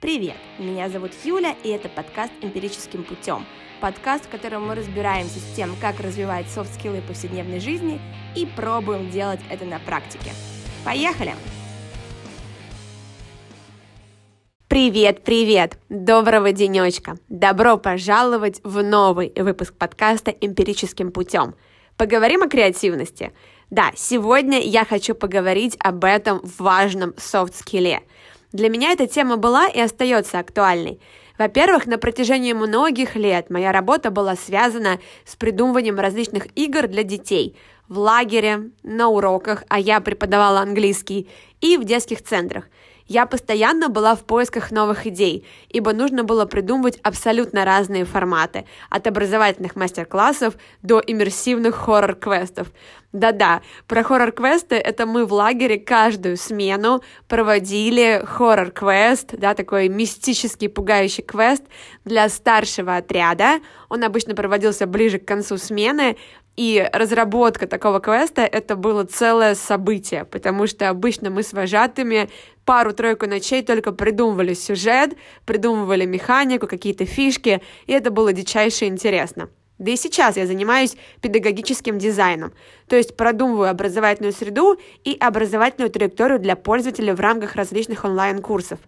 Привет! Меня зовут Юля, и это подкаст «Эмпирическим путем». Подкаст, в котором мы разбираемся с тем, как развивать софт-скиллы повседневной жизни и пробуем делать это на практике. Поехали! Привет, привет! Доброго денечка! Добро пожаловать в новый выпуск подкаста «Эмпирическим путем». Поговорим о креативности. Да, сегодня я хочу поговорить об этом важном софт-скилле – для меня эта тема была и остается актуальной. Во-первых, на протяжении многих лет моя работа была связана с придумыванием различных игр для детей в лагере, на уроках, а я преподавала английский, и в детских центрах – я постоянно была в поисках новых идей, ибо нужно было придумывать абсолютно разные форматы, от образовательных мастер-классов до иммерсивных хоррор-квестов. Да-да, про хоррор-квесты это мы в лагере каждую смену проводили хоррор-квест, да, такой мистический, пугающий квест для старшего отряда. Он обычно проводился ближе к концу смены, и разработка такого квеста — это было целое событие, потому что обычно мы с вожатыми пару-тройку ночей только придумывали сюжет, придумывали механику, какие-то фишки, и это было дичайше интересно. Да и сейчас я занимаюсь педагогическим дизайном, то есть продумываю образовательную среду и образовательную траекторию для пользователей в рамках различных онлайн-курсов.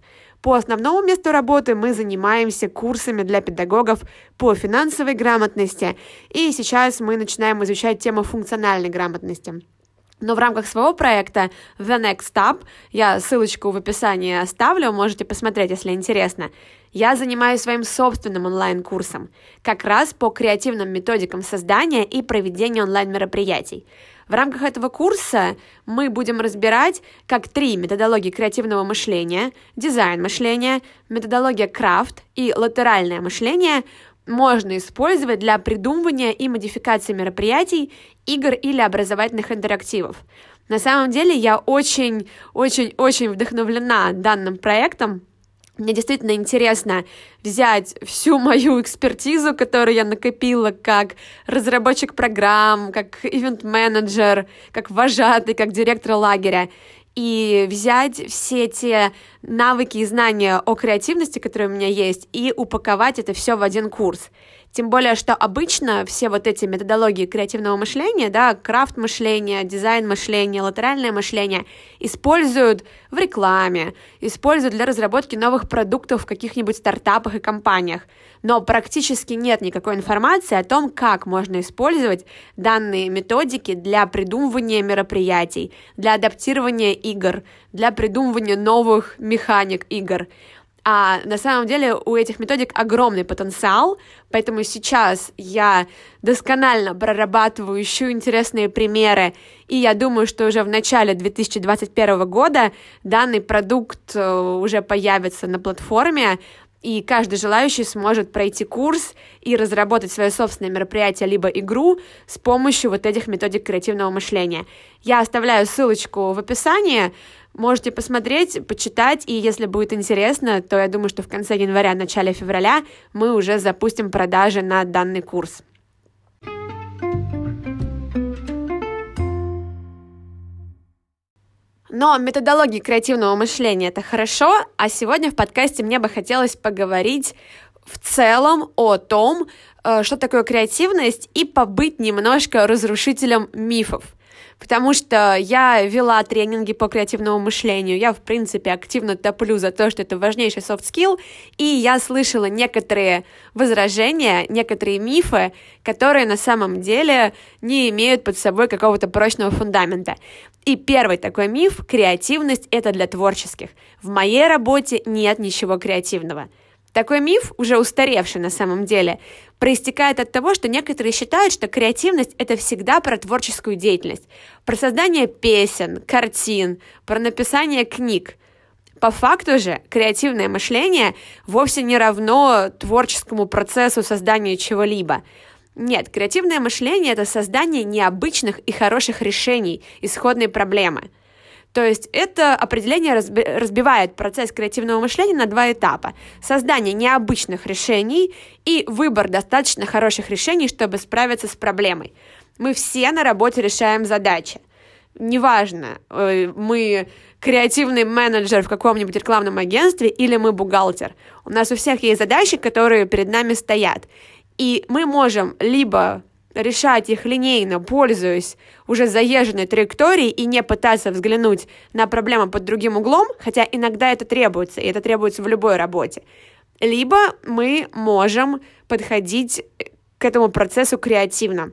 По основному месту работы мы занимаемся курсами для педагогов по финансовой грамотности, и сейчас мы начинаем изучать тему функциональной грамотности. Но в рамках своего проекта The Next Step, я ссылочку в описании оставлю, можете посмотреть, если интересно, я занимаюсь своим собственным онлайн-курсом, как раз по креативным методикам создания и проведения онлайн-мероприятий. В рамках этого курса мы будем разбирать как три методологии креативного мышления, дизайн мышления, методология крафт и латеральное мышление можно использовать для придумывания и модификации мероприятий, игр или образовательных интерактивов. На самом деле я очень-очень-очень вдохновлена данным проектом, мне действительно интересно взять всю мою экспертизу, которую я накопила как разработчик программ, как ивент-менеджер, как вожатый, как директор лагеря, и взять все те навыки и знания о креативности, которые у меня есть, и упаковать это все в один курс. Тем более, что обычно все вот эти методологии креативного мышления, да, крафт мышления, дизайн мышления, латеральное мышление используют в рекламе, используют для разработки новых продуктов в каких-нибудь стартапах и компаниях. Но практически нет никакой информации о том, как можно использовать данные методики для придумывания мероприятий, для адаптирования игр, для придумывания новых механик игр. А на самом деле у этих методик огромный потенциал, поэтому сейчас я досконально прорабатываю, ищу интересные примеры, и я думаю, что уже в начале 2021 года данный продукт э, уже появится на платформе, и каждый желающий сможет пройти курс и разработать свое собственное мероприятие либо игру с помощью вот этих методик креативного мышления. Я оставляю ссылочку в описании, Можете посмотреть, почитать, и если будет интересно, то я думаю, что в конце января, начале февраля мы уже запустим продажи на данный курс. Но методологии креативного мышления это хорошо, а сегодня в подкасте мне бы хотелось поговорить в целом о том, э, что такое креативность, и побыть немножко разрушителем мифов. Потому что я вела тренинги по креативному мышлению, я, в принципе, активно топлю за то, что это важнейший soft skill, и я слышала некоторые возражения, некоторые мифы, которые на самом деле не имеют под собой какого-то прочного фундамента. И первый такой миф – креативность – это для творческих. В моей работе нет ничего креативного – такой миф, уже устаревший на самом деле, проистекает от того, что некоторые считают, что креативность — это всегда про творческую деятельность, про создание песен, картин, про написание книг. По факту же креативное мышление вовсе не равно творческому процессу создания чего-либо. Нет, креативное мышление — это создание необычных и хороших решений исходной проблемы — то есть это определение разбивает процесс креативного мышления на два этапа. Создание необычных решений и выбор достаточно хороших решений, чтобы справиться с проблемой. Мы все на работе решаем задачи. неважно, э, мы креативный менеджер в каком-нибудь рекламном агентстве или мы бухгалтер. У нас у всех есть задачи, которые перед нами стоят. И мы можем либо решать их линейно, пользуясь уже заезженной траекторией и не пытаться взглянуть на проблему под другим углом, хотя иногда это требуется, и это требуется в любой работе. Либо мы можем подходить к этому процессу креативно.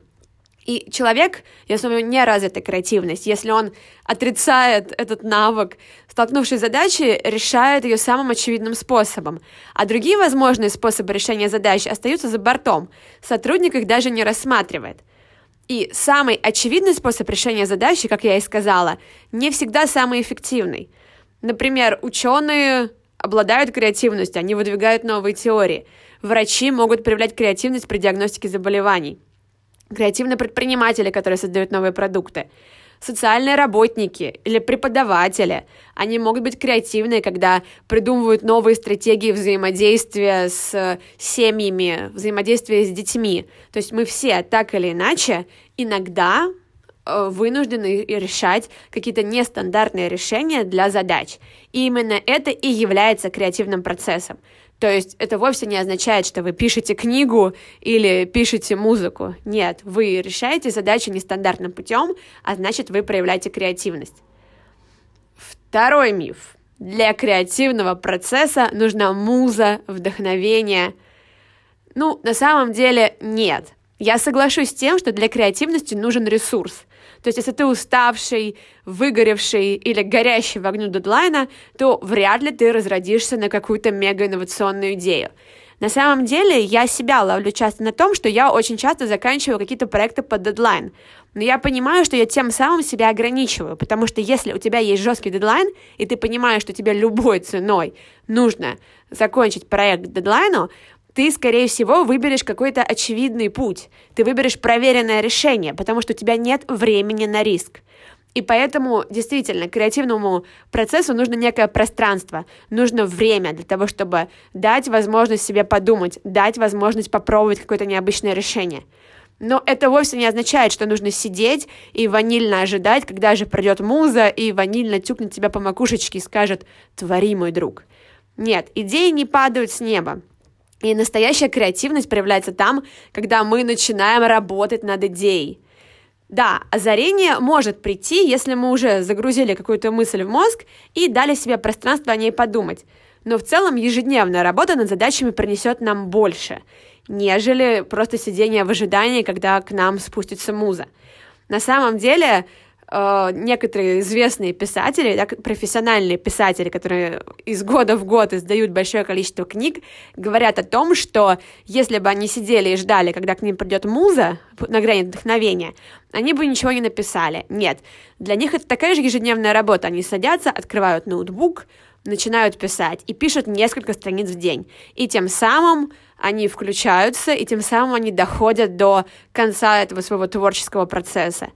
И человек, если у него не развита креативность, если он отрицает этот навык, столкнувшись с задачей, решает ее самым очевидным способом. А другие возможные способы решения задач остаются за бортом. Сотрудник их даже не рассматривает. И самый очевидный способ решения задачи, как я и сказала, не всегда самый эффективный. Например, ученые обладают креативностью, они выдвигают новые теории. Врачи могут проявлять креативность при диагностике заболеваний креативные предприниматели, которые создают новые продукты, социальные работники или преподаватели. Они могут быть креативные, когда придумывают новые стратегии взаимодействия с семьями, взаимодействия с детьми. То есть мы все так или иначе иногда э, вынуждены решать какие-то нестандартные решения для задач. И именно это и является креативным процессом. То есть это вовсе не означает, что вы пишете книгу или пишете музыку. Нет, вы решаете задачу нестандартным путем, а значит вы проявляете креативность. Второй миф. Для креативного процесса нужна муза, вдохновение. Ну, на самом деле нет. Я соглашусь с тем, что для креативности нужен ресурс. То есть, если ты уставший, выгоревший или горящий в огню дедлайна, то вряд ли ты разродишься на какую-то мега-инновационную идею. На самом деле, я себя ловлю часто на том, что я очень часто заканчиваю какие-то проекты под дедлайн. Но я понимаю, что я тем самым себя ограничиваю, потому что если у тебя есть жесткий дедлайн, и ты понимаешь, что тебе любой ценой нужно закончить проект дедлайну, ты, скорее всего, выберешь какой-то очевидный путь. Ты выберешь проверенное решение, потому что у тебя нет времени на риск. И поэтому, действительно, креативному процессу нужно некое пространство, нужно время для того, чтобы дать возможность себе подумать, дать возможность попробовать какое-то необычное решение. Но это вовсе не означает, что нужно сидеть и ванильно ожидать, когда же придет муза и ванильно тюкнет тебя по макушечке и скажет «Твори, мой друг». Нет, идеи не падают с неба. И настоящая креативность проявляется там, когда мы начинаем работать над идеей. Да, озарение может прийти, если мы уже загрузили какую-то мысль в мозг и дали себе пространство о ней подумать. Но в целом ежедневная работа над задачами принесет нам больше, нежели просто сидение в ожидании, когда к нам спустится муза. На самом деле, э, некоторые известные писатели, да, профессиональные писатели, которые из года в год издают большое количество книг, говорят о том, что если бы они сидели и ждали, когда к ним придет муза на грани вдохновения, они бы ничего не написали. Нет, для них это такая же ежедневная работа. Они садятся, открывают ноутбук, начинают писать и пишут несколько страниц в день. И тем самым они включаются, и тем самым они доходят до конца этого своего творческого процесса.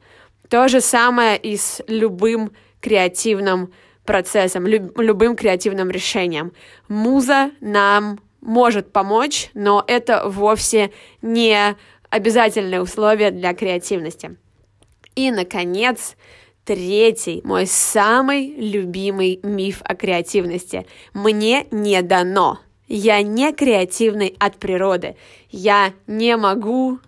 То же самое и с любым креативным процессом, люб, любым креативным решением. Муза нам может помочь, но это вовсе не обязательное условие для креативности. И, наконец, третий, мой самый любимый миф о креативности. Мне не дано. Я не креативный от природы. Я не могу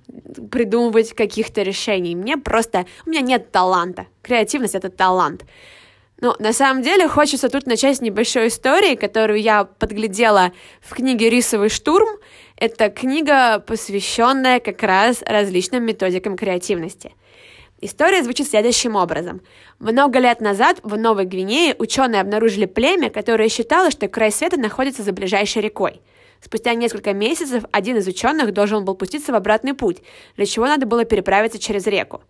придумывать каких-то решений. Мне просто... У меня нет таланта. Креативность — это талант. Ну, на самом деле, хочется тут начать с небольшой истории, которую я подглядела в книге «Рисовый штурм». Это книга, посвященная как раз различным методикам креативности — История звучит следующим образом. Много лет назад в Новой Гвинее ученые обнаружили племя, которое считало, что край света находится за ближайшей рекой. Спустя несколько месяцев один из ученых должен был пуститься в обратный путь, для чего надо было переправиться через реку.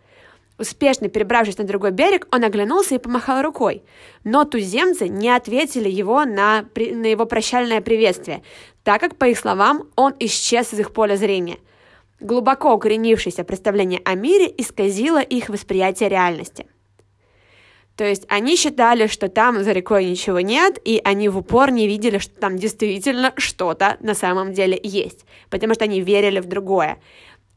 Успешно перебравшись на другой берег, он оглянулся и помахал рукой. Но туземцы не ответили его на, на его прощальное приветствие, так как, по их словам, он исчез из их поля зрения – Глубоко укоренившееся представление о мире исказило их восприятие реальности. То есть они считали, что там за рекой ничего нет, и они в упор не видели, что там действительно что-то на самом деле есть, потому что они верили в другое.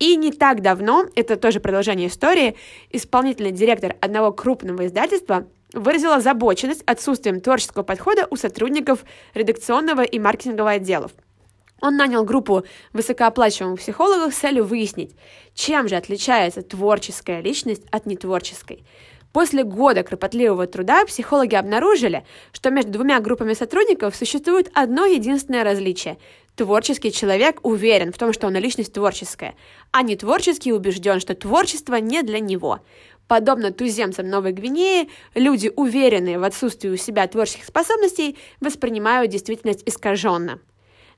И не так давно, это тоже продолжение истории, исполнительный директор одного крупного издательства выразил озабоченность отсутствием творческого подхода у сотрудников редакционного и маркетингового отделов. Он нанял группу высокооплачиваемых психологов с целью выяснить, чем же отличается творческая личность от нетворческой. После года кропотливого труда психологи обнаружили, что между двумя группами сотрудников существует одно единственное различие. Творческий человек уверен в том, что он личность творческая, а не творческий убежден, что творчество не для него. Подобно туземцам Новой Гвинеи, люди, уверенные в отсутствии у себя творческих способностей, воспринимают действительность искаженно.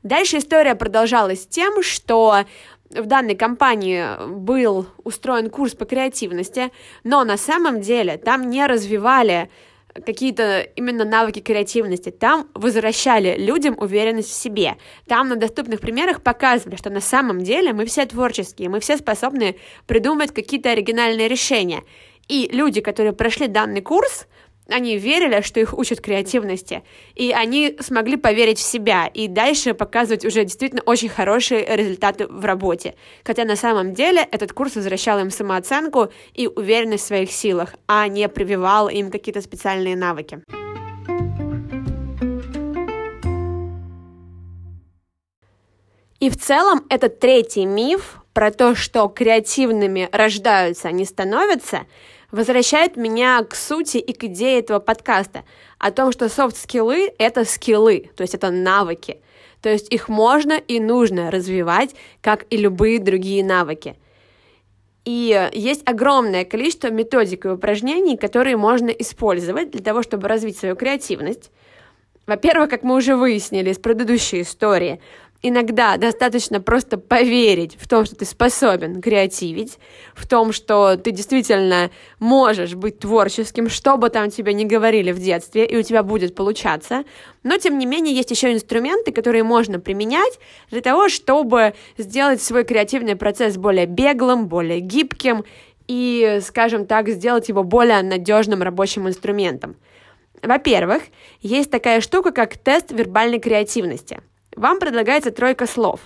Дальше история продолжалась тем, что в данной компании был устроен курс по креативности, но на самом деле там не развивали какие-то именно навыки креативности. Там возвращали людям уверенность в себе. Там на доступных примерах показывали, что на самом деле мы все творческие, мы все способны придумать какие-то оригинальные решения. И люди, которые прошли данный курс, они верили, что их учат креативности, и они смогли поверить в себя и дальше показывать уже действительно очень хорошие результаты в работе. Хотя на самом деле этот курс возвращал им самооценку и уверенность в своих силах, а не прививал им какие-то специальные навыки. И в целом этот третий миф про то, что креативными рождаются, а не становятся, возвращает меня к сути и к идее этого подкаста о том, что софт-скиллы — это скиллы, то есть это навыки. То есть их можно и нужно развивать, как и любые другие навыки. И есть огромное количество методик и упражнений, которые можно использовать для того, чтобы развить свою креативность. Во-первых, как мы уже выяснили из предыдущей истории, Иногда достаточно просто поверить в том, что ты способен креативить, в том, что ты действительно можешь быть творческим, что бы там тебе ни говорили в детстве, и у тебя будет получаться. Но, тем не менее, есть еще инструменты, которые можно применять для того, чтобы сделать свой креативный процесс более беглым, более гибким и, скажем так, сделать его более надежным рабочим инструментом. Во-первых, есть такая штука, как тест вербальной креативности – вам предлагается тройка слов.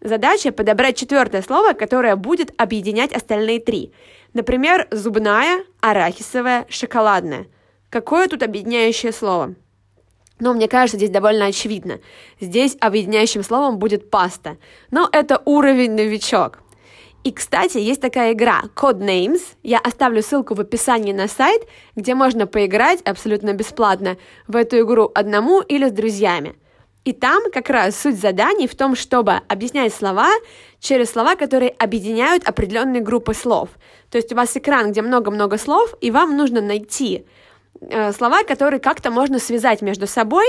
Задача подобрать четвертое слово, которое будет объединять остальные три. Например, зубная, арахисовая, шоколадная. Какое тут объединяющее слово? Ну, мне кажется, здесь довольно очевидно. Здесь объединяющим словом будет паста. Но это уровень новичок. И, кстати, есть такая игра Codenames. Я оставлю ссылку в описании на сайт, где можно поиграть абсолютно бесплатно в эту игру одному или с друзьями – и там как раз суть заданий в том, чтобы объяснять слова через слова, которые объединяют определенные группы слов. То есть у вас экран, где много-много слов, и вам нужно найти э, слова, которые как-то можно связать между собой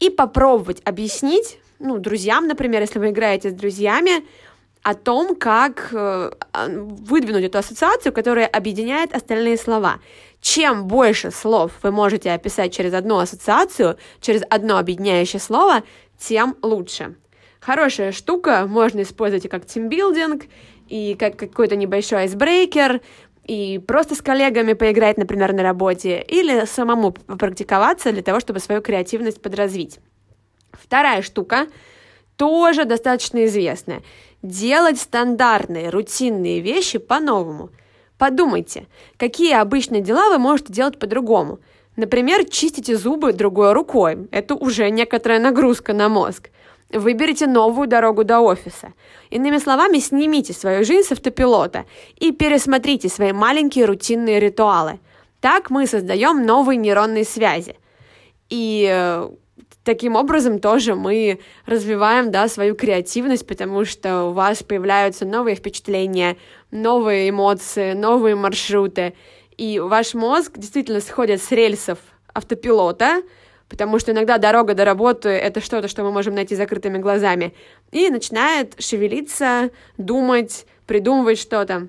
и попробовать объяснить, ну, друзьям, например, если вы играете с друзьями, о том, как э, выдвинуть эту ассоциацию, которая объединяет остальные слова. Чем больше слов вы можете описать через одну ассоциацию, через одно объединяющее слово, тем лучше. Хорошая штука, можно использовать и как тимбилдинг, и как какой-то небольшой айсбрейкер, и просто с коллегами поиграть, например, на работе, или самому попрактиковаться для того, чтобы свою креативность подразвить. Вторая штука, тоже достаточно известная. Делать стандартные, рутинные вещи по-новому – Подумайте, какие обычные дела вы можете делать по-другому. Например, чистите зубы другой рукой. Это уже некоторая нагрузка на мозг. Выберите новую дорогу до офиса. Иными словами, снимите свою жизнь с автопилота и пересмотрите свои маленькие рутинные ритуалы. Так мы создаем новые нейронные связи. И э, таким образом тоже мы развиваем да, свою креативность, потому что у вас появляются новые впечатления, новые эмоции, новые маршруты, и ваш мозг действительно сходит с рельсов автопилота, потому что иногда дорога до работы — это что-то, что мы можем найти закрытыми глазами, и начинает шевелиться, думать, придумывать что-то.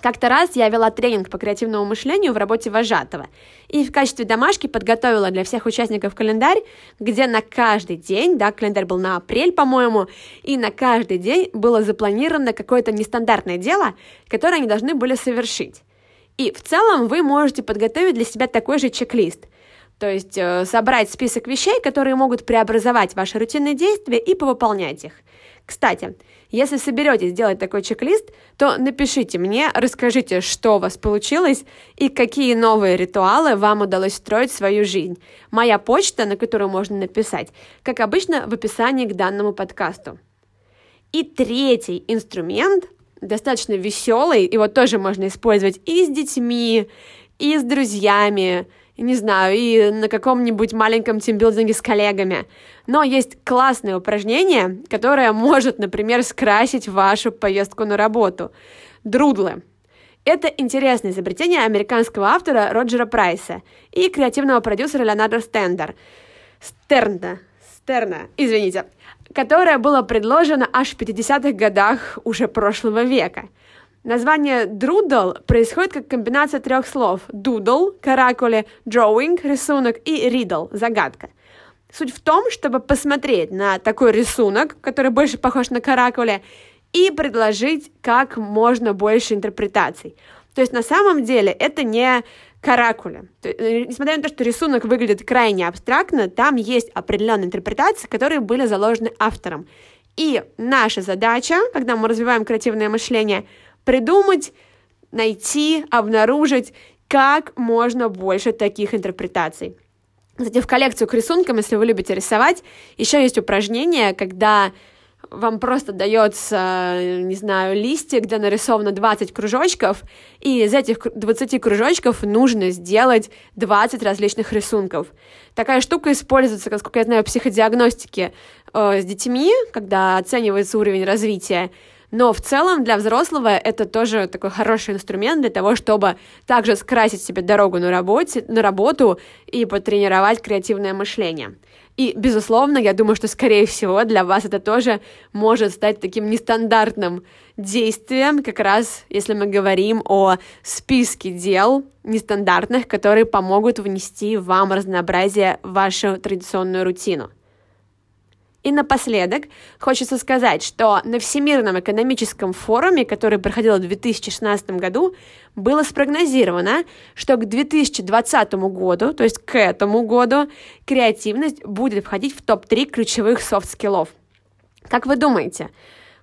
Как-то раз я вела тренинг по креативному мышлению в работе вожатого и в качестве домашки подготовила для всех участников календарь, где на каждый день, да, календарь был на апрель, по-моему, и на каждый день было запланировано какое-то нестандартное дело, которое они должны были совершить. И в целом вы можете подготовить для себя такой же чек-лист, то есть э, собрать список вещей, которые могут преобразовать ваши рутинные действия и повыполнять их. Кстати, если соберетесь делать такой чек-лист, то напишите мне, расскажите, что у вас получилось и какие новые ритуалы вам удалось строить в свою жизнь. Моя почта, на которую можно написать, как обычно, в описании к данному подкасту. И третий инструмент, достаточно веселый, его тоже можно использовать и с детьми, и с друзьями, не знаю, и на каком-нибудь маленьком тимбилдинге с коллегами. Но есть классное упражнение, которое может, например, скрасить вашу поездку на работу. Друдлы. Это интересное изобретение американского автора Роджера Прайса и креативного продюсера Леонардо Стендер. Стерна. Стерна, извините. Которое было предложено аж в 50-х годах уже прошлого века – Название «друдл» происходит как комбинация трех слов «дудл» — каракули, «drawing» — рисунок и «riddle» — загадка. Суть в том, чтобы посмотреть на такой рисунок, который больше похож на каракули, и предложить как можно больше интерпретаций. То есть на самом деле это не каракули. Э, несмотря на то, что рисунок выглядит крайне абстрактно, там есть определенные интерпретации, которые были заложены автором. И наша задача, когда мы развиваем креативное мышление — придумать, найти, обнаружить как можно больше таких интерпретаций. Кстати, в коллекцию к рисункам, если вы любите рисовать, еще есть упражнение, когда вам просто дается, не знаю, листик, где нарисовано 20 кружочков, и из этих 20 кружочков нужно сделать 20 различных рисунков. Такая штука используется, насколько я знаю, в психодиагностике э, с детьми, когда оценивается уровень развития. Но в целом для взрослого это тоже такой хороший инструмент для того, чтобы также скрасить себе дорогу на, работе, на работу и потренировать креативное мышление. И, безусловно, я думаю, что, скорее всего, для вас это тоже может стать таким нестандартным действием, как раз если мы говорим о списке дел нестандартных, которые помогут внести вам разнообразие в вашу традиционную рутину. И напоследок хочется сказать, что на Всемирном экономическом форуме, который проходил в 2016 году, было спрогнозировано, что к 2020 году, то есть к этому году, креативность будет входить в топ-3 ключевых софт-скиллов. Как вы думаете,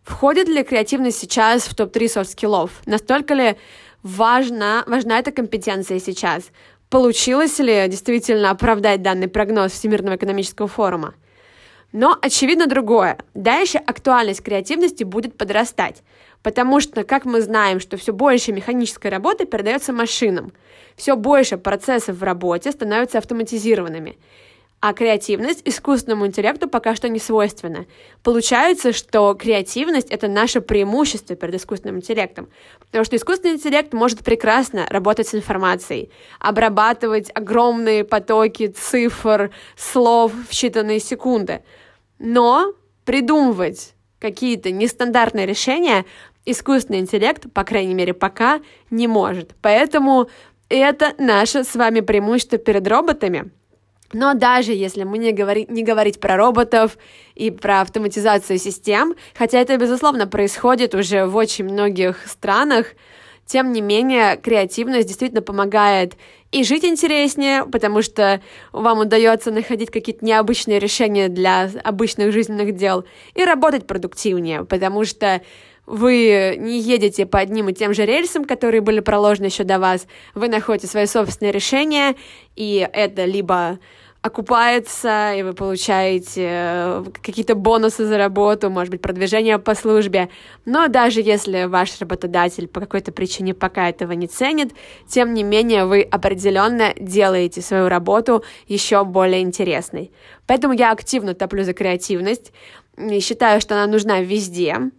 входит ли креативность сейчас в топ-3 софт-скиллов? Настолько ли важна, важна эта компетенция сейчас? Получилось ли действительно оправдать данный прогноз Всемирного экономического форума? Но очевидно другое. Дальше актуальность креативности будет подрастать, потому что, как мы знаем, что все больше механической работы передается машинам, все больше процессов в работе становятся автоматизированными. А креативность искусственному интеллекту пока что не свойственна. Получается, что креативность — это наше преимущество перед искусственным интеллектом. Потому что искусственный интеллект может прекрасно работать с информацией, обрабатывать огромные потоки цифр, слов в считанные секунды. Но придумывать какие-то нестандартные решения искусственный интеллект, по крайней мере, пока не может. Поэтому это наше с вами преимущество перед роботами — но даже если мы не, говори, не говорить про роботов и про автоматизацию систем, хотя это, безусловно, происходит уже в очень многих странах, тем не менее, креативность действительно помогает и жить интереснее, потому что вам удается находить какие-то необычные решения для обычных жизненных дел, и работать продуктивнее, потому что вы не едете по одним и тем же рельсам, которые были проложены еще до вас, вы находите свои собственные решения, и это либо окупается, и вы получаете э, какие-то бонусы за работу, может быть, продвижение по службе. Но даже если ваш работодатель по какой-то причине пока этого не ценит, тем не менее вы определенно делаете свою работу еще более интересной. Поэтому я активно топлю за креативность и считаю, что она нужна везде,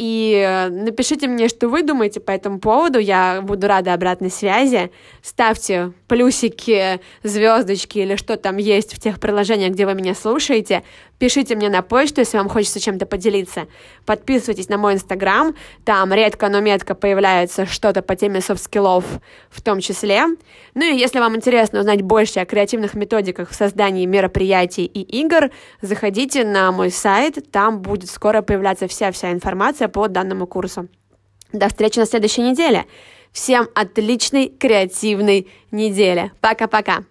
и напишите мне, что вы думаете по этому поводу. Я буду рада обратной связи. Ставьте плюсики, звездочки или что там есть в тех приложениях, где вы меня слушаете. Пишите мне на почту, если вам хочется чем-то поделиться. Подписывайтесь на мой инстаграм. Там редко, но метко появляется что-то по теме софт-скиллов в том числе. Ну и если вам интересно узнать больше о креативных методиках в создании мероприятий и игр, заходите на мой сайт. Там будет скоро появляться вся-вся информация по данному курсу. До встречи на следующей неделе. Всем отличной креативной недели. Пока-пока.